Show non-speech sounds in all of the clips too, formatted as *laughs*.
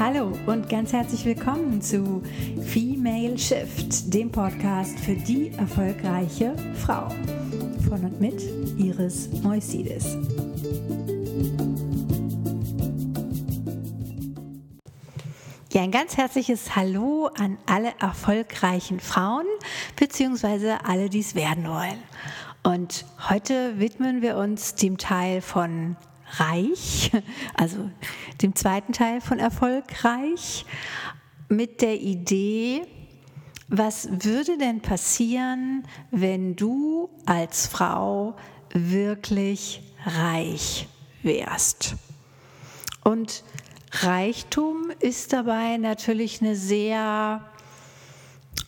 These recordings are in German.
Hallo und ganz herzlich willkommen zu Female Shift, dem Podcast für die erfolgreiche Frau. Von und mit Iris Moisides. Ja, ein ganz herzliches Hallo an alle erfolgreichen Frauen, beziehungsweise alle, die es werden wollen. Und heute widmen wir uns dem Teil von reich, also dem zweiten Teil von erfolgreich, mit der Idee, was würde denn passieren, wenn du als Frau wirklich reich wärst? Und Reichtum ist dabei natürlich eine sehr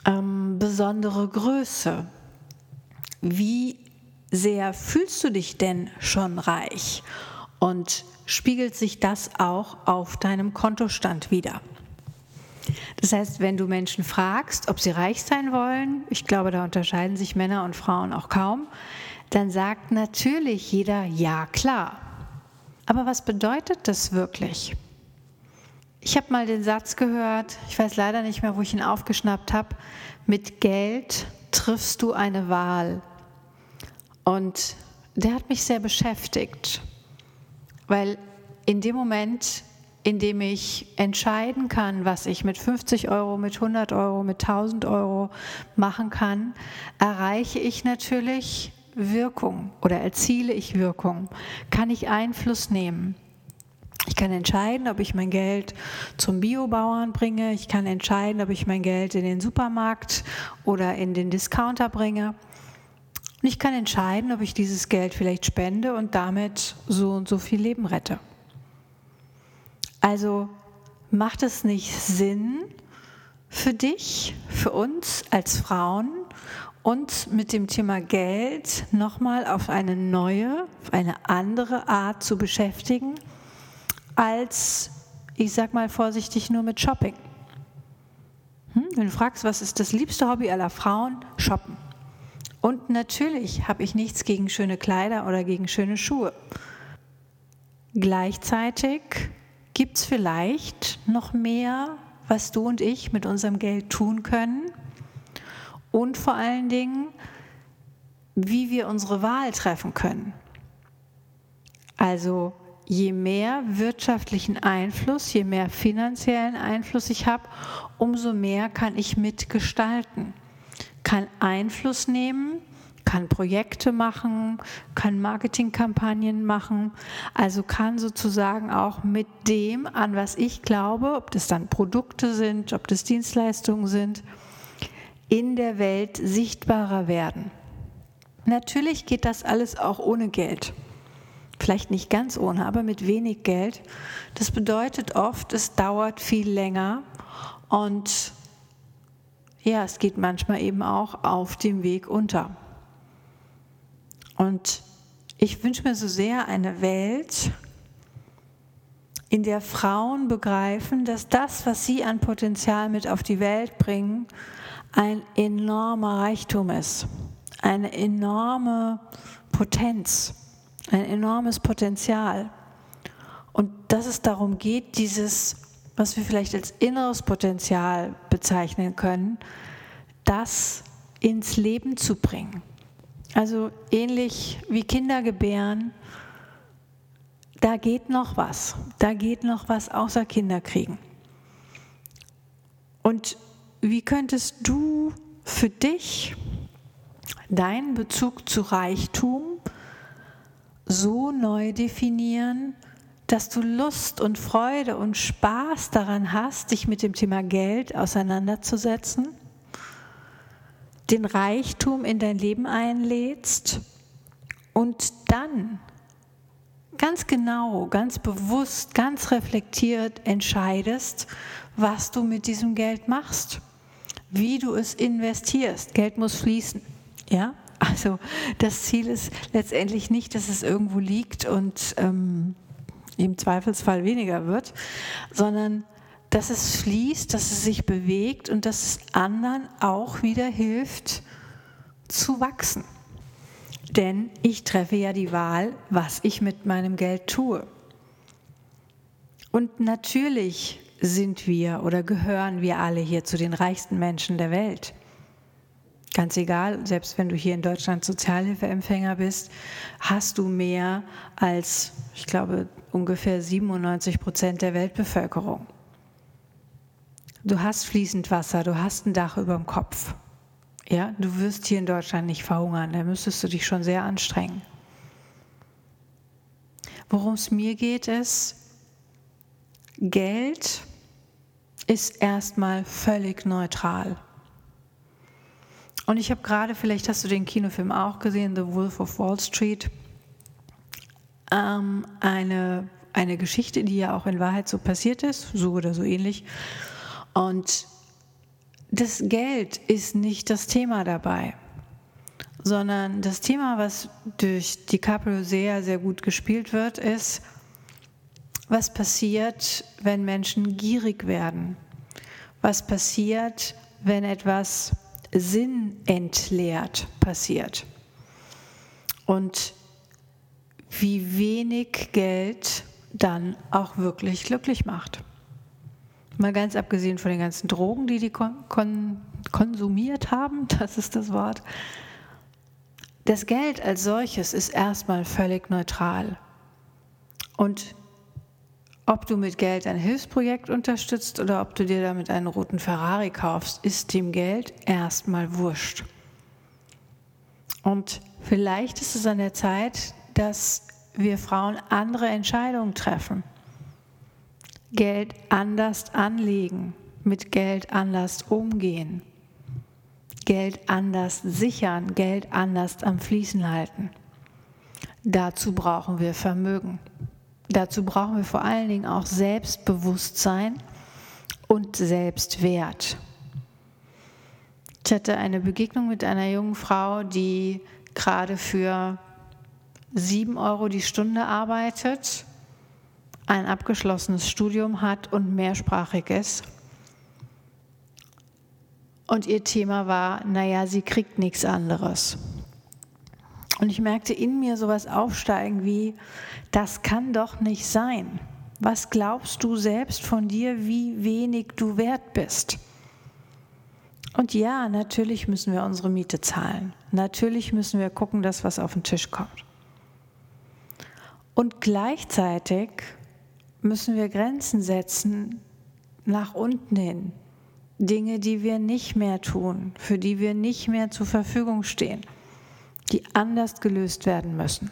ähm, besondere Größe. Wie sehr fühlst du dich denn schon reich? Und spiegelt sich das auch auf deinem Kontostand wieder. Das heißt, wenn du Menschen fragst, ob sie reich sein wollen, ich glaube, da unterscheiden sich Männer und Frauen auch kaum, dann sagt natürlich jeder ja klar. Aber was bedeutet das wirklich? Ich habe mal den Satz gehört, ich weiß leider nicht mehr, wo ich ihn aufgeschnappt habe, mit Geld triffst du eine Wahl. Und der hat mich sehr beschäftigt. Weil in dem Moment, in dem ich entscheiden kann, was ich mit 50 Euro, mit 100 Euro, mit 1000 Euro machen kann, erreiche ich natürlich Wirkung oder erziele ich Wirkung, kann ich Einfluss nehmen. Ich kann entscheiden, ob ich mein Geld zum Biobauern bringe. Ich kann entscheiden, ob ich mein Geld in den Supermarkt oder in den Discounter bringe. Und ich kann entscheiden, ob ich dieses Geld vielleicht spende und damit so und so viel Leben rette. Also macht es nicht Sinn für dich, für uns als Frauen, uns mit dem Thema Geld nochmal auf eine neue, auf eine andere Art zu beschäftigen, als, ich sag mal vorsichtig, nur mit Shopping. Hm? Wenn du fragst, was ist das liebste Hobby aller Frauen? Shoppen. Und natürlich habe ich nichts gegen schöne Kleider oder gegen schöne Schuhe. Gleichzeitig gibt es vielleicht noch mehr, was du und ich mit unserem Geld tun können. Und vor allen Dingen, wie wir unsere Wahl treffen können. Also je mehr wirtschaftlichen Einfluss, je mehr finanziellen Einfluss ich habe, umso mehr kann ich mitgestalten kann Einfluss nehmen, kann Projekte machen, kann Marketingkampagnen machen, also kann sozusagen auch mit dem, an was ich glaube, ob das dann Produkte sind, ob das Dienstleistungen sind, in der Welt sichtbarer werden. Natürlich geht das alles auch ohne Geld. Vielleicht nicht ganz ohne, aber mit wenig Geld. Das bedeutet oft, es dauert viel länger und ja, es geht manchmal eben auch auf dem Weg unter. Und ich wünsche mir so sehr eine Welt, in der Frauen begreifen, dass das, was sie an Potenzial mit auf die Welt bringen, ein enormer Reichtum ist, eine enorme Potenz, ein enormes Potenzial. Und dass es darum geht, dieses was wir vielleicht als inneres Potenzial bezeichnen können, das ins Leben zu bringen. Also ähnlich wie Kinder gebären, da geht noch was, da geht noch was außer Kinder kriegen. Und wie könntest du für dich deinen Bezug zu Reichtum so neu definieren, dass du Lust und Freude und Spaß daran hast, dich mit dem Thema Geld auseinanderzusetzen, den Reichtum in dein Leben einlädst und dann ganz genau, ganz bewusst, ganz reflektiert entscheidest, was du mit diesem Geld machst, wie du es investierst. Geld muss fließen, ja. Also das Ziel ist letztendlich nicht, dass es irgendwo liegt und ähm, im Zweifelsfall weniger wird, sondern dass es fließt, dass es sich bewegt und dass es anderen auch wieder hilft zu wachsen. Denn ich treffe ja die Wahl, was ich mit meinem Geld tue. Und natürlich sind wir oder gehören wir alle hier zu den reichsten Menschen der Welt. Ganz egal, selbst wenn du hier in Deutschland Sozialhilfeempfänger bist, hast du mehr als, ich glaube, ungefähr 97 Prozent der Weltbevölkerung. Du hast fließend Wasser, du hast ein Dach über dem Kopf. Ja, du wirst hier in Deutschland nicht verhungern, da müsstest du dich schon sehr anstrengen. Worum es mir geht, ist, Geld ist erstmal völlig neutral. Und ich habe gerade, vielleicht hast du den Kinofilm auch gesehen, The Wolf of Wall Street, ähm, eine, eine Geschichte, die ja auch in Wahrheit so passiert ist, so oder so ähnlich. Und das Geld ist nicht das Thema dabei, sondern das Thema, was durch DiCaprio sehr, sehr gut gespielt wird, ist, was passiert, wenn Menschen gierig werden? Was passiert, wenn etwas Sinn entleert passiert. Und wie wenig Geld dann auch wirklich glücklich macht. Mal ganz abgesehen von den ganzen Drogen, die die kon kon konsumiert haben, *laughs* das ist das Wort. Das Geld als solches ist erstmal völlig neutral. Und ob du mit Geld ein Hilfsprojekt unterstützt oder ob du dir damit einen roten Ferrari kaufst, ist dem Geld erstmal wurscht. Und vielleicht ist es an der Zeit, dass wir Frauen andere Entscheidungen treffen. Geld anders anlegen, mit Geld anders umgehen, Geld anders sichern, Geld anders am Fließen halten. Dazu brauchen wir Vermögen. Dazu brauchen wir vor allen Dingen auch Selbstbewusstsein und Selbstwert. Ich hatte eine Begegnung mit einer jungen Frau, die gerade für sieben Euro die Stunde arbeitet, ein abgeschlossenes Studium hat und mehrsprachig ist. Und ihr Thema war, naja, sie kriegt nichts anderes. Und ich merkte in mir sowas aufsteigen wie, das kann doch nicht sein. Was glaubst du selbst von dir, wie wenig du wert bist? Und ja, natürlich müssen wir unsere Miete zahlen. Natürlich müssen wir gucken, dass was auf den Tisch kommt. Und gleichzeitig müssen wir Grenzen setzen nach unten hin. Dinge, die wir nicht mehr tun, für die wir nicht mehr zur Verfügung stehen die anders gelöst werden müssen.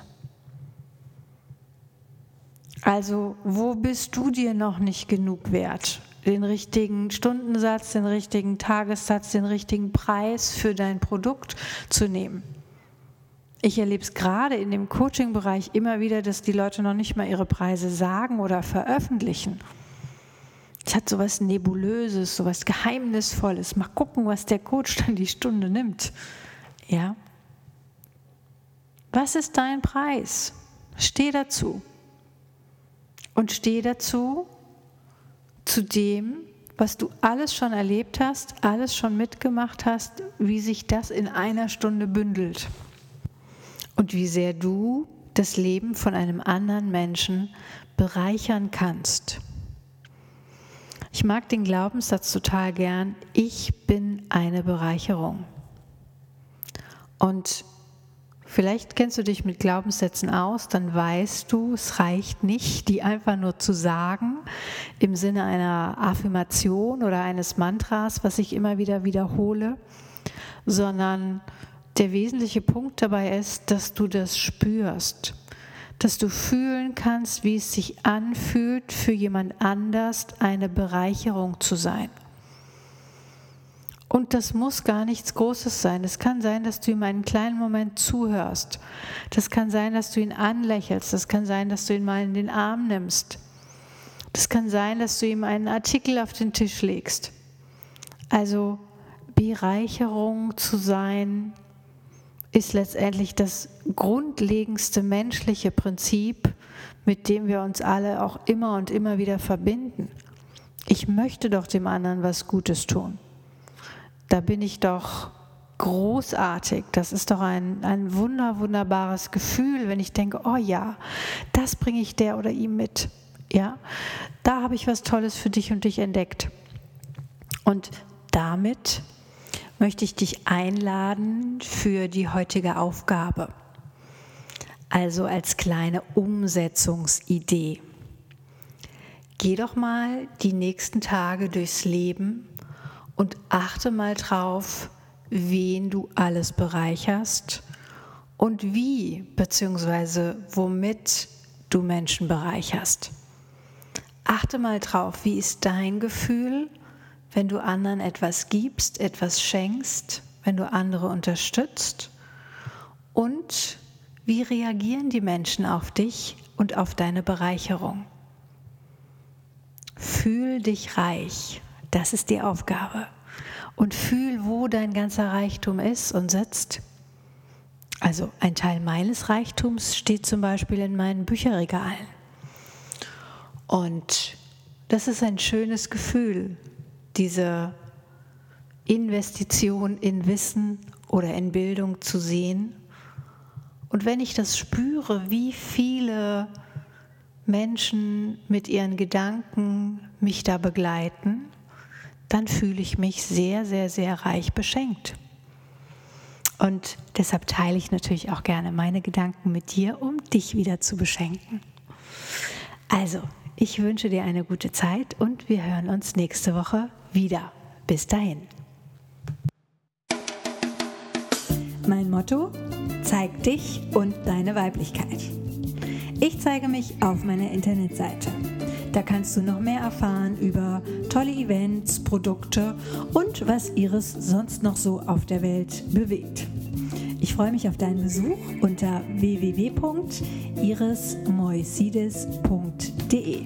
Also wo bist du dir noch nicht genug wert? Den richtigen Stundensatz, den richtigen Tagessatz, den richtigen Preis für dein Produkt zu nehmen. Ich erlebe es gerade in dem Coaching-Bereich immer wieder, dass die Leute noch nicht mal ihre Preise sagen oder veröffentlichen. Es hat so was Nebulöses, so was Geheimnisvolles. Mal gucken, was der Coach dann die Stunde nimmt. Ja, was ist dein Preis? Steh dazu. Und steh dazu zu dem, was du alles schon erlebt hast, alles schon mitgemacht hast, wie sich das in einer Stunde bündelt. Und wie sehr du das Leben von einem anderen Menschen bereichern kannst. Ich mag den Glaubenssatz total gern, ich bin eine Bereicherung. Und Vielleicht kennst du dich mit Glaubenssätzen aus, dann weißt du, es reicht nicht, die einfach nur zu sagen im Sinne einer Affirmation oder eines Mantras, was ich immer wieder wiederhole, sondern der wesentliche Punkt dabei ist, dass du das spürst, dass du fühlen kannst, wie es sich anfühlt, für jemand anders eine Bereicherung zu sein. Und das muss gar nichts Großes sein. Es kann sein, dass du ihm einen kleinen Moment zuhörst. Das kann sein, dass du ihn anlächelst. Das kann sein, dass du ihn mal in den Arm nimmst. Das kann sein, dass du ihm einen Artikel auf den Tisch legst. Also Bereicherung zu sein ist letztendlich das grundlegendste menschliche Prinzip, mit dem wir uns alle auch immer und immer wieder verbinden. Ich möchte doch dem anderen was Gutes tun da bin ich doch großartig. Das ist doch ein, ein wunder, wunderbares Gefühl, wenn ich denke, oh ja, das bringe ich der oder ihm mit. Ja, da habe ich was Tolles für dich und dich entdeckt. Und damit möchte ich dich einladen für die heutige Aufgabe. Also als kleine Umsetzungsidee. Geh doch mal die nächsten Tage durchs Leben und achte mal drauf, wen du alles bereicherst und wie bzw. womit du Menschen bereicherst. Achte mal drauf, wie ist dein Gefühl, wenn du anderen etwas gibst, etwas schenkst, wenn du andere unterstützt und wie reagieren die Menschen auf dich und auf deine Bereicherung. Fühl dich reich. Das ist die Aufgabe. Und fühl, wo dein ganzer Reichtum ist und sitzt. Also ein Teil meines Reichtums steht zum Beispiel in meinen Bücherregalen. Und das ist ein schönes Gefühl, diese Investition in Wissen oder in Bildung zu sehen. Und wenn ich das spüre, wie viele Menschen mit ihren Gedanken mich da begleiten, dann fühle ich mich sehr, sehr, sehr reich beschenkt. Und deshalb teile ich natürlich auch gerne meine Gedanken mit dir, um dich wieder zu beschenken. Also, ich wünsche dir eine gute Zeit und wir hören uns nächste Woche wieder. Bis dahin. Mein Motto? Zeig dich und deine Weiblichkeit. Ich zeige mich auf meiner Internetseite. Da kannst du noch mehr erfahren über tolle Events, Produkte und was Iris sonst noch so auf der Welt bewegt. Ich freue mich auf deinen Besuch unter www.irismoisides.de.